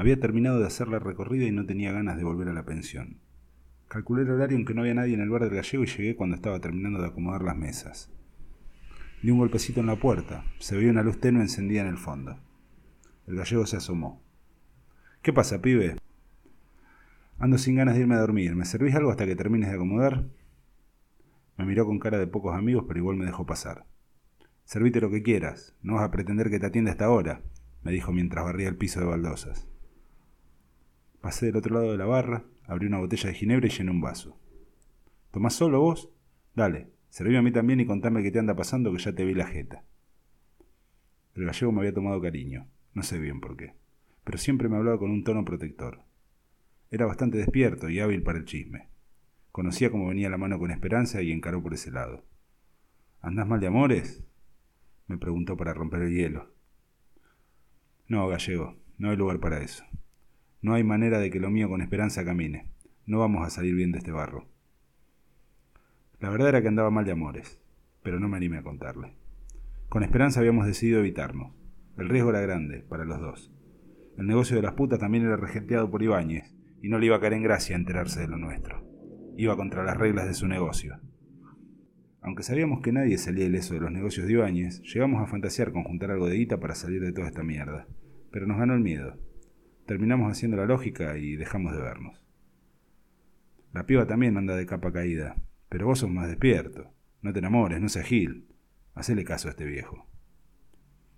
Había terminado de hacer la recorrida y no tenía ganas de volver a la pensión. Calculé el horario en que no había nadie en el bar del gallego y llegué cuando estaba terminando de acomodar las mesas. Di un golpecito en la puerta. Se veía una luz tenue encendida en el fondo. El gallego se asomó. ¿Qué pasa, pibe? Ando sin ganas de irme a dormir. ¿Me servís algo hasta que termines de acomodar? Me miró con cara de pocos amigos, pero igual me dejó pasar. Servite lo que quieras. No vas a pretender que te atienda hasta ahora, me dijo mientras barría el piso de baldosas. Pasé del otro lado de la barra, abrí una botella de ginebra y llené un vaso. ¿Tomás solo vos? Dale, serví a mí también y contame qué te anda pasando que ya te vi la jeta. El gallego me había tomado cariño, no sé bien por qué, pero siempre me hablaba con un tono protector. Era bastante despierto y hábil para el chisme. Conocía cómo venía la mano con esperanza y encaró por ese lado. ¿Andás mal de amores? me preguntó para romper el hielo. No, gallego, no hay lugar para eso. No hay manera de que lo mío con esperanza camine. No vamos a salir bien de este barro. La verdad era que andaba mal de amores, pero no me animé a contarle. Con esperanza habíamos decidido evitarnos. El riesgo era grande, para los dos. El negocio de las putas también era regenteado por Ibáñez, y no le iba a caer en gracia enterarse de lo nuestro. Iba contra las reglas de su negocio. Aunque sabíamos que nadie salía ileso de los negocios de Ibáñez, llegamos a fantasear con juntar algo de guita para salir de toda esta mierda. Pero nos ganó el miedo. Terminamos haciendo la lógica y dejamos de vernos. La piba también anda de capa caída, pero vos sos más despierto. No te enamores, no seas gil. Hacele caso a este viejo.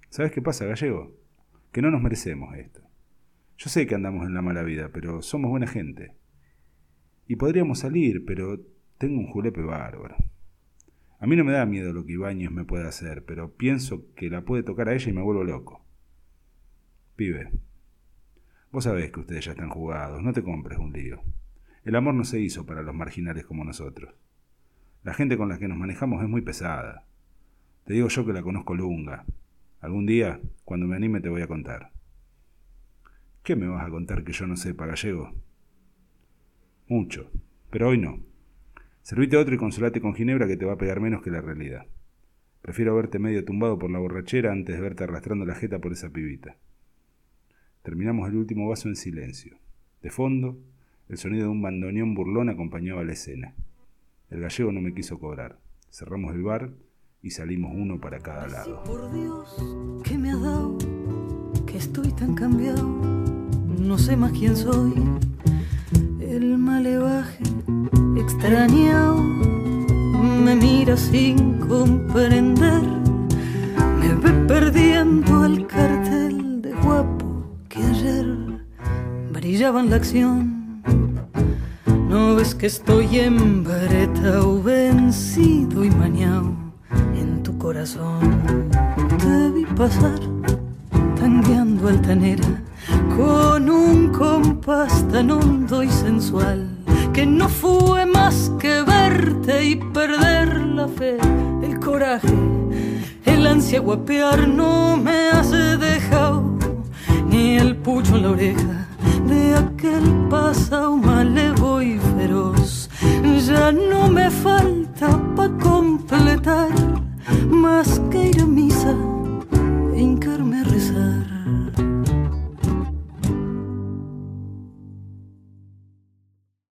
¿Sabes qué pasa, gallego? Que no nos merecemos esto. Yo sé que andamos en la mala vida, pero somos buena gente. Y podríamos salir, pero tengo un julepe bárbaro. A mí no me da miedo lo que Ibáñez me puede hacer, pero pienso que la puede tocar a ella y me vuelvo loco. Pibe, Vos sabés que ustedes ya están jugados, no te compres un lío. El amor no se hizo para los marginales como nosotros. La gente con la que nos manejamos es muy pesada. Te digo yo que la conozco lunga. Algún día, cuando me anime, te voy a contar. ¿Qué me vas a contar que yo no sepa, gallego? Mucho, pero hoy no. Servite otro y consolate con ginebra que te va a pegar menos que la realidad. Prefiero verte medio tumbado por la borrachera antes de verte arrastrando la jeta por esa pibita. Terminamos el último vaso en silencio. De fondo, el sonido de un bandoneón burlón acompañaba la escena. El gallego no me quiso cobrar. Cerramos el bar y salimos uno para cada lado. Por Dios, ¿qué me ha dado? Que estoy tan cambiado. No sé más quién soy. El malevaje extrañado me mira sin comprender. Me ve perdiendo el cartel la acción. No ves que estoy en o vencido y mañado en tu corazón. Te vi pasar tangueando altanera con un compás tan hondo y sensual que no fue más que verte y perder la fe, el coraje, el ansia guapear no me hace no me falta